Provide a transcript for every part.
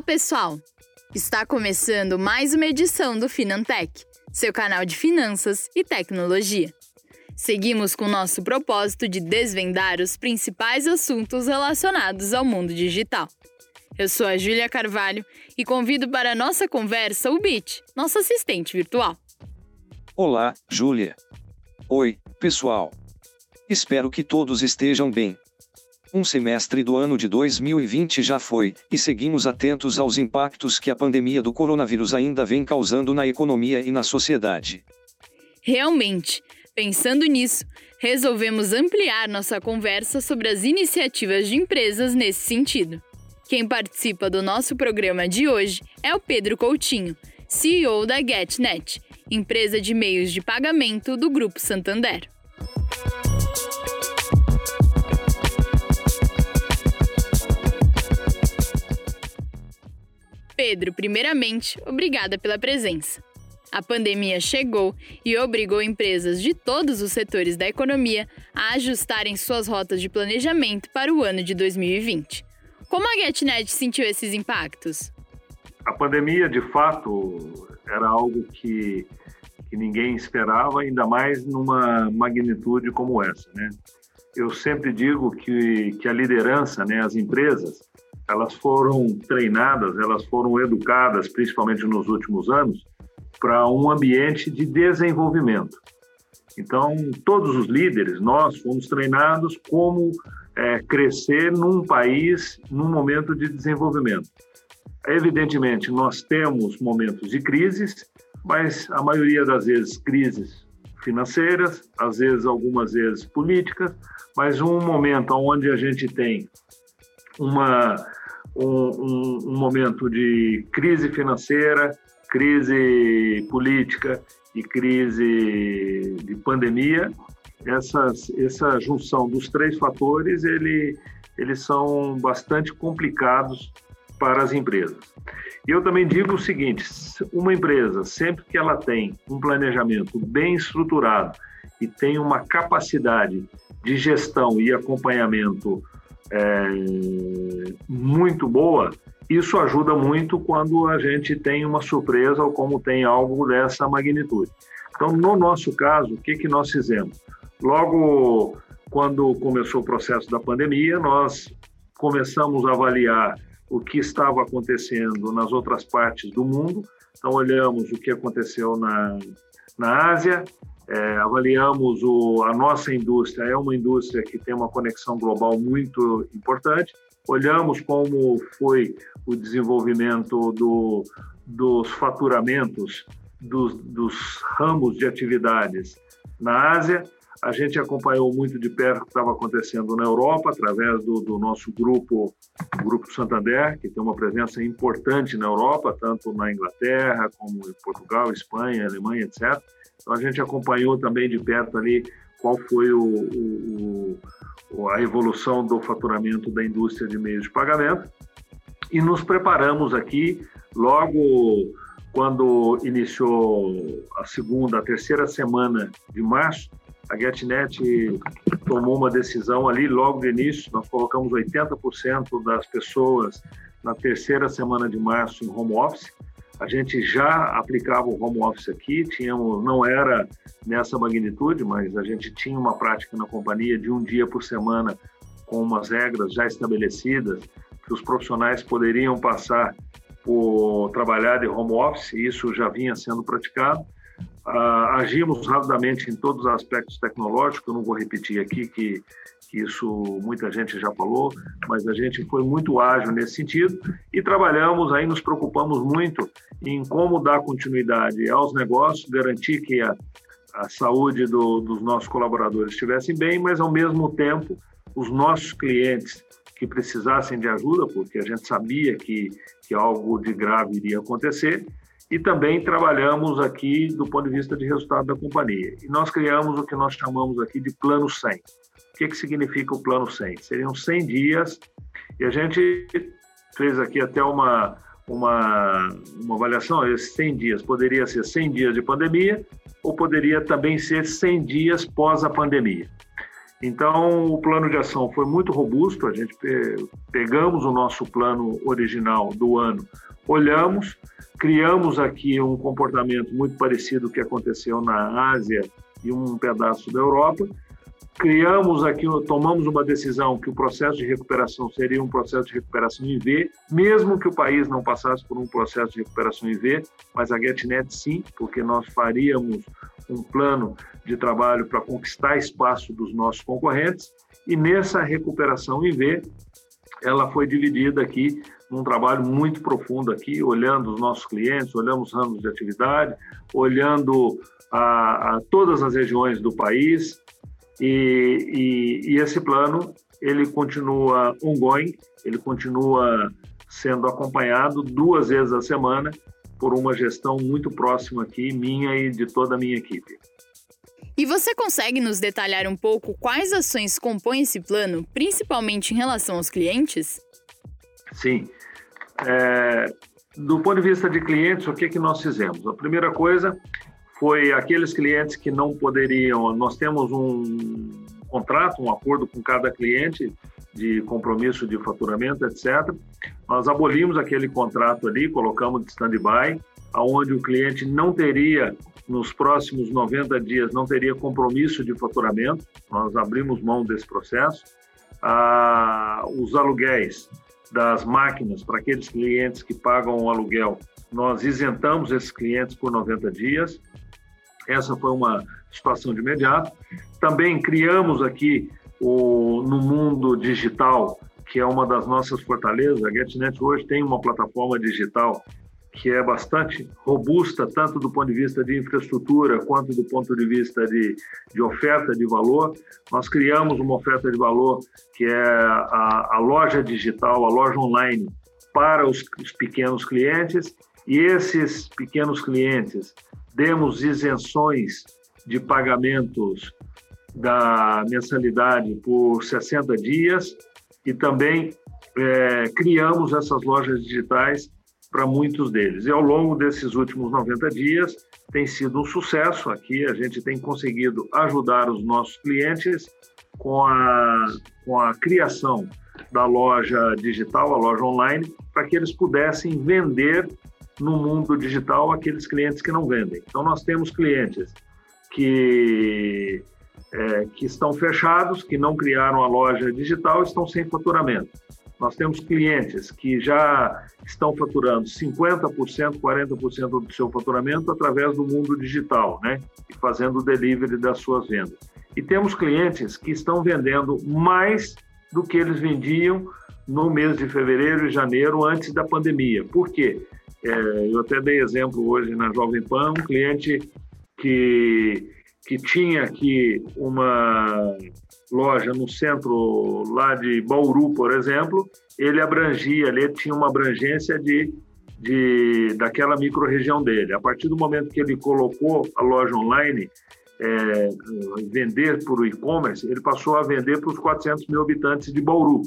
Olá, pessoal! Está começando mais uma edição do Finantech, seu canal de finanças e tecnologia. Seguimos com nosso propósito de desvendar os principais assuntos relacionados ao mundo digital. Eu sou a Júlia Carvalho e convido para a nossa conversa o Bit, nosso assistente virtual. Olá, Júlia. Oi, pessoal. Espero que todos estejam bem. Um semestre do ano de 2020 já foi, e seguimos atentos aos impactos que a pandemia do coronavírus ainda vem causando na economia e na sociedade. Realmente, pensando nisso, resolvemos ampliar nossa conversa sobre as iniciativas de empresas nesse sentido. Quem participa do nosso programa de hoje é o Pedro Coutinho, CEO da GetNet, empresa de meios de pagamento do Grupo Santander. Pedro, primeiramente, obrigada pela presença. A pandemia chegou e obrigou empresas de todos os setores da economia a ajustarem suas rotas de planejamento para o ano de 2020. Como a GetNet sentiu esses impactos? A pandemia, de fato, era algo que, que ninguém esperava, ainda mais numa magnitude como essa. Né? Eu sempre digo que, que a liderança, né, as empresas, elas foram treinadas, elas foram educadas, principalmente nos últimos anos, para um ambiente de desenvolvimento. Então, todos os líderes, nós fomos treinados como é, crescer num país num momento de desenvolvimento. Evidentemente, nós temos momentos de crises, mas a maioria das vezes crises financeiras, às vezes algumas vezes políticas, mas um momento onde a gente tem uma um, um, um momento de crise financeira, crise política e crise de pandemia, essas, essa junção dos três fatores, ele, eles são bastante complicados para as empresas. E eu também digo o seguinte, uma empresa, sempre que ela tem um planejamento bem estruturado e tem uma capacidade de gestão e acompanhamento é, muito boa, isso ajuda muito quando a gente tem uma surpresa ou como tem algo dessa magnitude. Então, no nosso caso, o que, que nós fizemos? Logo quando começou o processo da pandemia, nós começamos a avaliar o que estava acontecendo nas outras partes do mundo. Então, olhamos o que aconteceu na, na Ásia, é, avaliamos o, a nossa indústria, é uma indústria que tem uma conexão global muito importante. Olhamos como foi o desenvolvimento do, dos faturamentos dos, dos ramos de atividades na Ásia. A gente acompanhou muito de perto o que estava acontecendo na Europa, através do, do nosso grupo, o Grupo Santander, que tem uma presença importante na Europa, tanto na Inglaterra, como em Portugal, Espanha, Alemanha, etc. Então a gente acompanhou também de perto ali qual foi o, o, o, a evolução do faturamento da indústria de meios de pagamento. E nos preparamos aqui logo quando iniciou a segunda, a terceira semana de março, a GetNet tomou uma decisão ali logo de início, nós colocamos 80% das pessoas na terceira semana de março em home office, a gente já aplicava o home office aqui, tínhamos, não era nessa magnitude, mas a gente tinha uma prática na companhia de um dia por semana com umas regras já estabelecidas que os profissionais poderiam passar por trabalhar de home office, isso já vinha sendo praticado. Uh, agimos rapidamente em todos os aspectos tecnológicos, eu não vou repetir aqui que isso muita gente já falou, mas a gente foi muito ágil nesse sentido e trabalhamos aí, nos preocupamos muito em como dar continuidade aos negócios, garantir que a, a saúde do, dos nossos colaboradores estivessem bem, mas ao mesmo tempo os nossos clientes que precisassem de ajuda, porque a gente sabia que, que algo de grave iria acontecer, e também trabalhamos aqui do ponto de vista de resultado da companhia. E nós criamos o que nós chamamos aqui de Plano 100 que, que significa o plano 100? Seriam 100 dias, e a gente fez aqui até uma, uma, uma avaliação, esses 100 dias poderia ser 100 dias de pandemia, ou poderia também ser 100 dias pós a pandemia. Então, o plano de ação foi muito robusto. A gente pegamos o nosso plano original do ano, olhamos, criamos aqui um comportamento muito parecido com o que aconteceu na Ásia e um pedaço da Europa. Criamos aqui, tomamos uma decisão que o processo de recuperação seria um processo de recuperação em V, mesmo que o país não passasse por um processo de recuperação em V, mas a GetNet sim, porque nós faríamos um plano de trabalho para conquistar espaço dos nossos concorrentes, e nessa recuperação em V, ela foi dividida aqui num trabalho muito profundo aqui, olhando os nossos clientes, olhando os ramos de atividade, olhando a, a todas as regiões do país, e, e, e esse plano ele continua ongoing, ele continua sendo acompanhado duas vezes a semana por uma gestão muito próxima aqui, minha e de toda a minha equipe. E você consegue nos detalhar um pouco quais ações compõem esse plano, principalmente em relação aos clientes? Sim. É, do ponto de vista de clientes, o que, que nós fizemos? A primeira coisa foi aqueles clientes que não poderiam. Nós temos um contrato, um acordo com cada cliente de compromisso de faturamento, etc. Nós abolimos aquele contrato ali, colocamos de stand-by, aonde o cliente não teria nos próximos 90 dias não teria compromisso de faturamento. Nós abrimos mão desse processo. Ah, os aluguéis das máquinas para aqueles clientes que pagam o aluguel, nós isentamos esses clientes por 90 dias. Essa foi uma situação de imediato. Também criamos aqui o, no mundo digital, que é uma das nossas fortalezas. A GetNet hoje tem uma plataforma digital que é bastante robusta, tanto do ponto de vista de infraestrutura quanto do ponto de vista de, de oferta de valor. Nós criamos uma oferta de valor que é a, a loja digital, a loja online para os, os pequenos clientes, e esses pequenos clientes demos isenções de pagamentos da mensalidade por 60 dias e também é, criamos essas lojas digitais para muitos deles. E ao longo desses últimos 90 dias tem sido um sucesso aqui, a gente tem conseguido ajudar os nossos clientes com a, com a criação da loja digital, a loja online, para que eles pudessem vender no mundo digital aqueles clientes que não vendem. Então, nós temos clientes que, é, que estão fechados, que não criaram a loja digital, estão sem faturamento. Nós temos clientes que já estão faturando 50%, 40% do seu faturamento através do mundo digital, né? E fazendo o delivery das suas vendas. E temos clientes que estão vendendo mais do que eles vendiam no mês de fevereiro e janeiro antes da pandemia. Por quê? É, eu até dei exemplo hoje na Jovem Pan, um cliente que, que tinha aqui uma loja no centro lá de Bauru, por exemplo, ele abrangia, ele tinha uma abrangência de, de daquela microrregião dele. A partir do momento que ele colocou a loja online, é, vender por e-commerce, ele passou a vender para os 400 mil habitantes de Bauru.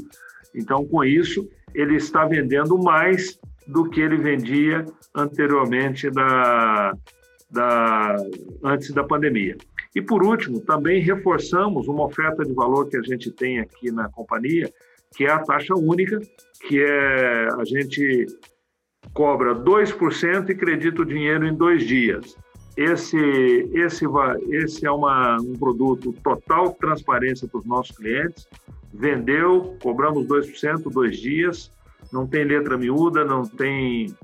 Então, com isso, ele está vendendo mais do que ele vendia anteriormente da, da, antes da pandemia. E por último, também reforçamos uma oferta de valor que a gente tem aqui na companhia, que é a taxa única, que é a gente cobra 2% e credita o dinheiro em dois dias. Esse, esse, esse é uma, um produto total transparência para os nossos clientes. Vendeu, cobramos 2%, dois dias, não tem letra miúda, não tem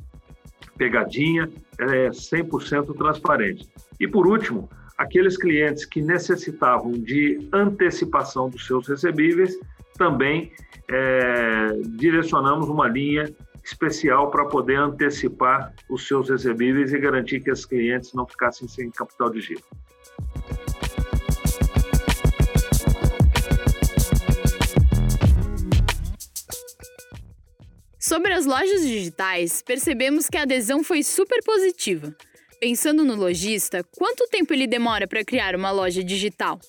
pegadinha, é 100% transparente. E por último, aqueles clientes que necessitavam de antecipação dos seus recebíveis, também é, direcionamos uma linha especial para poder antecipar os seus recebíveis e garantir que esses clientes não ficassem sem capital de giro. Sobre as lojas digitais, percebemos que a adesão foi super positiva. Pensando no lojista, quanto tempo ele demora para criar uma loja digital?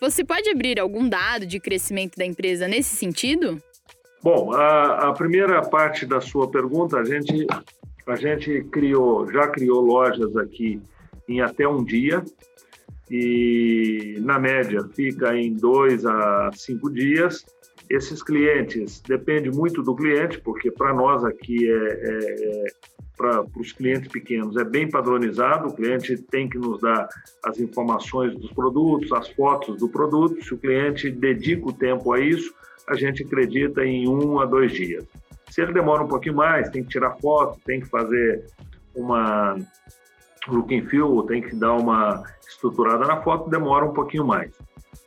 Você pode abrir algum dado de crescimento da empresa nesse sentido? Bom, a, a primeira parte da sua pergunta, a gente, a gente criou, já criou lojas aqui em até um dia. e, na média, fica em dois a cinco dias. Esses clientes, depende muito do cliente, porque para nós aqui, é, é, é para os clientes pequenos, é bem padronizado. O cliente tem que nos dar as informações dos produtos, as fotos do produto. Se o cliente dedica o tempo a isso, a gente acredita em um a dois dias. Se ele demora um pouquinho mais, tem que tirar foto, tem que fazer uma look and feel, tem que dar uma estruturada na foto, demora um pouquinho mais.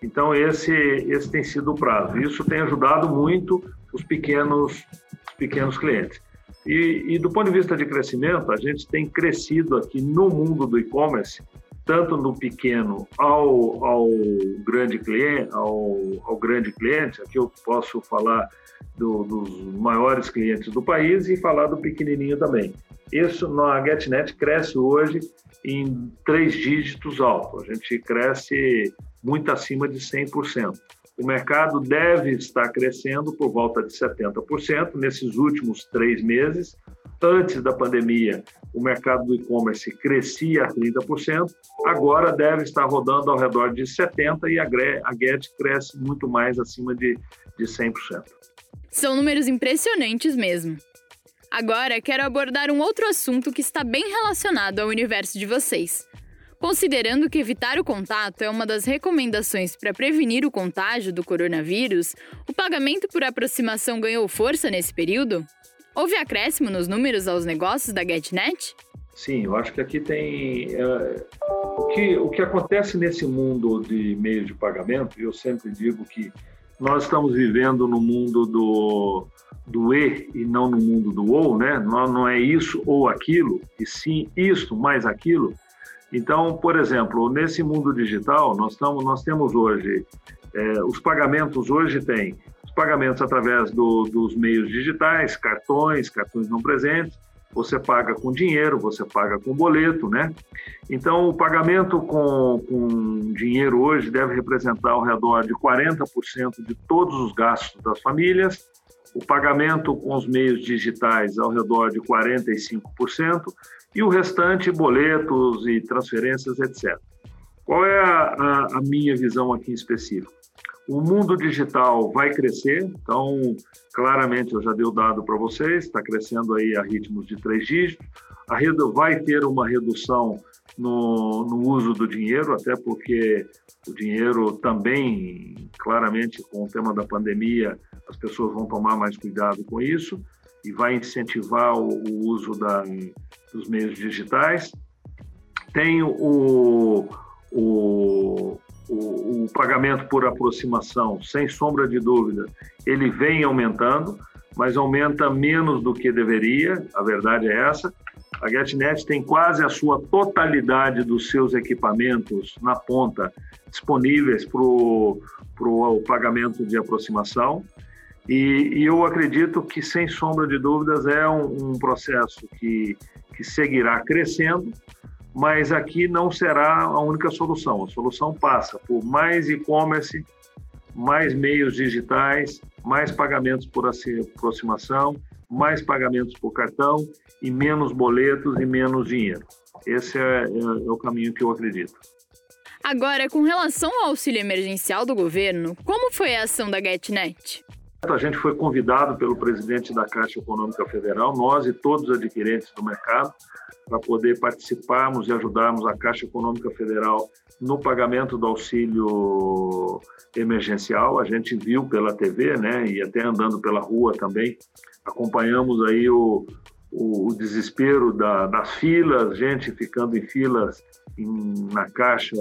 Então esse esse tem sido o prazo. Isso tem ajudado muito os pequenos os pequenos clientes. E, e do ponto de vista de crescimento, a gente tem crescido aqui no mundo do e-commerce tanto no pequeno ao, ao grande cliente, ao, ao grande cliente, aqui eu posso falar do, dos maiores clientes do país e falar do pequenininho também. Isso na GetNet cresce hoje em três dígitos alto. A gente cresce muito acima de 100%. O mercado deve estar crescendo por volta de 70% nesses últimos três meses. Antes da pandemia, o mercado do e-commerce crescia a 30%, agora deve estar rodando ao redor de 70% e a Get cresce muito mais acima de, de 100%. São números impressionantes mesmo. Agora quero abordar um outro assunto que está bem relacionado ao universo de vocês. Considerando que evitar o contato é uma das recomendações para prevenir o contágio do coronavírus, o pagamento por aproximação ganhou força nesse período? Houve acréscimo nos números aos negócios da GetNet? Sim, eu acho que aqui tem. É, o, que, o que acontece nesse mundo de meios de pagamento, eu sempre digo que nós estamos vivendo no mundo do, do e e não no mundo do ou, né? Não, não é isso ou aquilo, e sim isto mais aquilo. Então, por exemplo, nesse mundo digital, nós, nós temos hoje, é, os pagamentos hoje têm os pagamentos através do, dos meios digitais, cartões, cartões não presentes, você paga com dinheiro, você paga com boleto, né? Então, o pagamento com, com dinheiro hoje deve representar ao redor de 40% de todos os gastos das famílias, o pagamento com os meios digitais ao redor de 45% e o restante boletos e transferências, etc. Qual é a, a, minha visão aqui em específico? O mundo digital vai crescer, então, claramente, eu já dei o dado para vocês, está crescendo aí a ritmos de três dígitos. A rede vai ter uma redução no, no, uso do dinheiro, até porque o dinheiro também, claramente, com o tema da pandemia, as pessoas vão tomar mais cuidado com isso e vai incentivar o, o uso da, dos meios digitais. Tem o, o, o, o pagamento por aproximação, sem sombra de dúvida, ele vem aumentando, mas aumenta menos do que deveria, a verdade é essa. A GetNet tem quase a sua totalidade dos seus equipamentos na ponta disponíveis para o pagamento de aproximação. E, e, eu acredito que, sem sombra de dúvidas, é um, um processo que, que seguirá crescendo, mas aqui não será a única solução. A solução passa por mais e-commerce, mais meios digitais, mais pagamentos por aproximação, mais pagamentos por cartão e menos boletos e menos dinheiro. Esse é, é, é o caminho que eu acredito. Agora, com relação ao auxílio emergencial do governo, como foi a ação da GetNet? A gente foi convidado pelo presidente da Caixa Econômica Federal, nós e todos os adquirentes do mercado, para poder participarmos e ajudarmos a Caixa Econômica Federal no pagamento do auxílio emergencial. A gente viu pela TV, né, e até andando pela rua também, acompanhamos aí o, o, o desespero da, das filas, gente ficando em filas em, na Caixa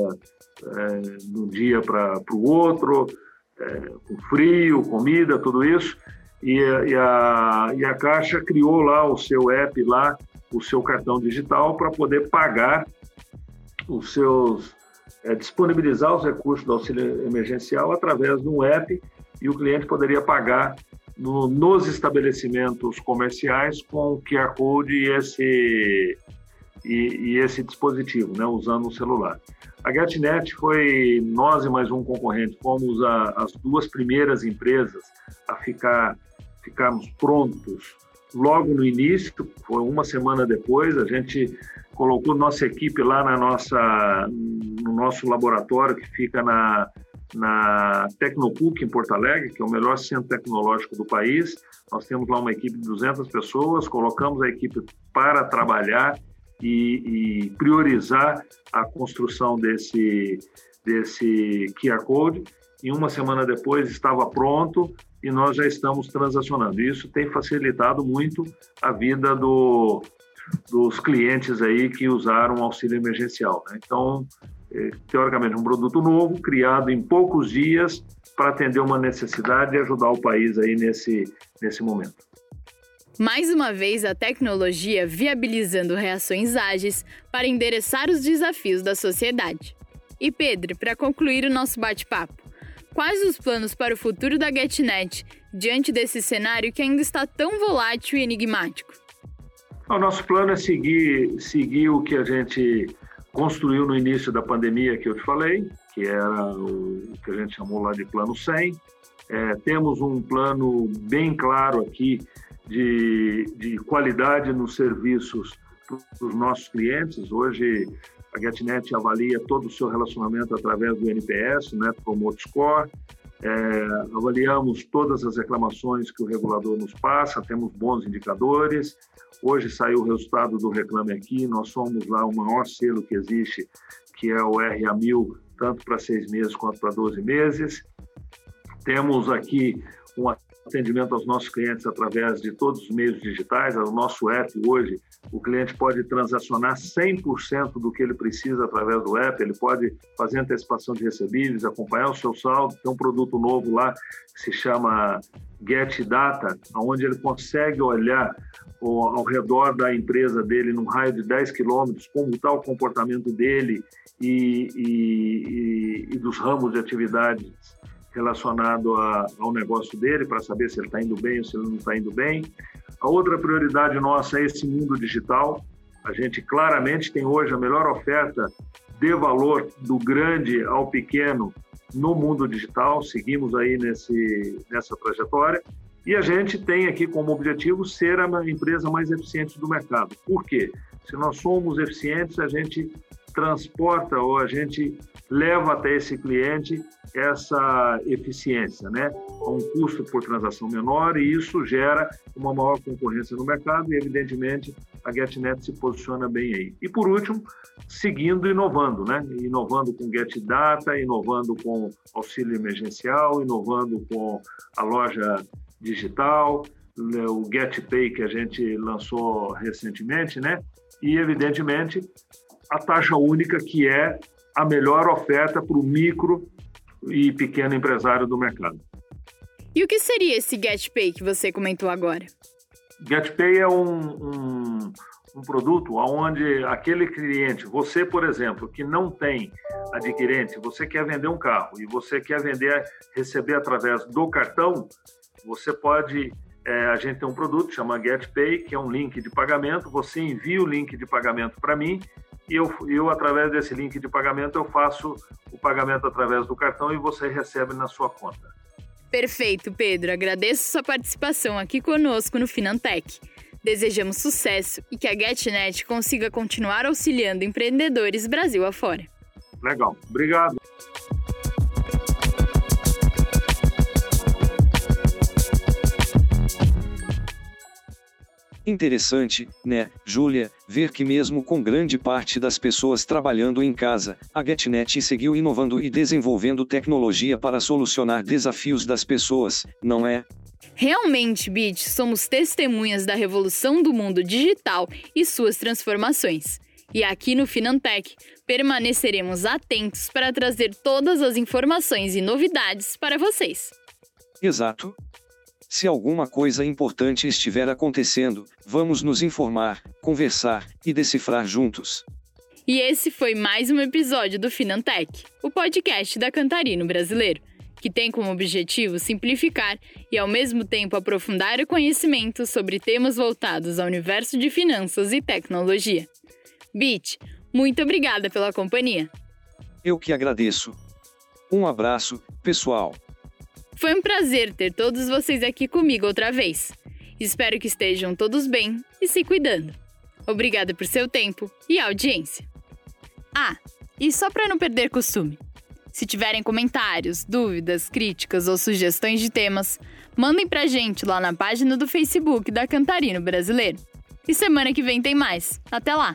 é, de um dia para o outro, é, com frio, comida, tudo isso. E, e, a, e a Caixa criou lá o seu app, lá, o seu cartão digital, para poder pagar os seus. É, disponibilizar os recursos do auxílio emergencial através de um app e o cliente poderia pagar no, nos estabelecimentos comerciais com o QR Code e esse, e, e esse dispositivo, né, usando o celular. A GetNet foi nós e mais um concorrente, fomos a, as duas primeiras empresas a ficar ficarmos prontos logo no início, foi uma semana depois, a gente colocou nossa equipe lá na nossa, no nosso laboratório que fica na, na Tecnopuc em Porto Alegre, que é o melhor centro tecnológico do país. Nós temos lá uma equipe de 200 pessoas, colocamos a equipe para trabalhar e, e priorizar a construção desse, desse QR Code. E uma semana depois estava pronto e nós já estamos transacionando. Isso tem facilitado muito a vida do, dos clientes aí que usaram o auxílio emergencial. Né? Então, é, teoricamente, um produto novo, criado em poucos dias para atender uma necessidade e ajudar o país aí nesse, nesse momento. Mais uma vez, a tecnologia viabilizando reações ágeis para endereçar os desafios da sociedade. E Pedro, para concluir o nosso bate-papo, quais os planos para o futuro da GetNet diante desse cenário que ainda está tão volátil e enigmático? O nosso plano é seguir, seguir o que a gente construiu no início da pandemia que eu te falei, que era o que a gente chamou lá de plano 100. É, temos um plano bem claro aqui de, de qualidade nos serviços para os nossos clientes. Hoje, a GetNet avalia todo o seu relacionamento através do NPS, né, Promote Score. É, avaliamos todas as reclamações que o regulador nos passa, temos bons indicadores. Hoje saiu o resultado do Reclame Aqui, nós somos lá o maior selo que existe, que é o RA1000, tanto para seis meses quanto para 12 meses. Temos aqui um atendimento aos nossos clientes através de todos os meios digitais. O nosso app hoje, o cliente pode transacionar 100% do que ele precisa através do app, ele pode fazer antecipação de recebíveis, acompanhar o seu saldo. Tem um produto novo lá que se chama Get Data, onde ele consegue olhar ao redor da empresa dele, num raio de 10 quilômetros, como está o comportamento dele e, e, e dos ramos de atividades relacionado a, ao negócio dele para saber se ele está indo bem ou se ele não está indo bem. A outra prioridade nossa é esse mundo digital. A gente claramente tem hoje a melhor oferta de valor do grande ao pequeno no mundo digital. Seguimos aí nesse, nessa trajetória. E a gente tem aqui como objetivo ser a empresa mais eficiente do mercado. Por quê? Se nós somos eficientes, a gente transporta ou a gente leva até esse cliente essa eficiência, né? Um custo por transação menor e isso gera uma maior concorrência no mercado e, evidentemente, a GetNet se posiciona bem aí. E, por último, seguindo inovando, né? Inovando com GetData, inovando com auxílio emergencial, inovando com a loja digital, né? o GetPay que a gente lançou recentemente, né? E, evidentemente, a taxa única, que é a melhor oferta para o micro e pequeno empresário do mercado. E o que seria esse GetPay que você comentou agora? GetPay é um, um, um produto onde aquele cliente, você, por exemplo, que não tem adquirente, você quer vender um carro e você quer vender, receber através do cartão, você pode é, a gente tem um produto chama GetPay, que é um link de pagamento. Você envia o link de pagamento para mim eu, eu, através desse link de pagamento, eu faço o pagamento através do cartão e você recebe na sua conta. Perfeito, Pedro. Agradeço sua participação aqui conosco no Finantech. Desejamos sucesso e que a GetNet consiga continuar auxiliando empreendedores Brasil afora. Legal. Obrigado. Interessante, né, Júlia, ver que mesmo com grande parte das pessoas trabalhando em casa, a GetNet seguiu inovando e desenvolvendo tecnologia para solucionar desafios das pessoas, não é? Realmente, Bit, somos testemunhas da revolução do mundo digital e suas transformações. E aqui no Finantech, permaneceremos atentos para trazer todas as informações e novidades para vocês. Exato. Se alguma coisa importante estiver acontecendo, vamos nos informar, conversar e decifrar juntos. E esse foi mais um episódio do Finantech, o podcast da Cantarino Brasileiro, que tem como objetivo simplificar e ao mesmo tempo aprofundar o conhecimento sobre temas voltados ao universo de finanças e tecnologia. Bit, muito obrigada pela companhia. Eu que agradeço. Um abraço, pessoal. Foi um prazer ter todos vocês aqui comigo outra vez. Espero que estejam todos bem e se cuidando. Obrigada por seu tempo e audiência. Ah, E só para não perder costume, se tiverem comentários, dúvidas, críticas ou sugestões de temas, mandem pra gente lá na página do Facebook da Cantarino Brasileiro. E semana que vem tem mais. Até lá!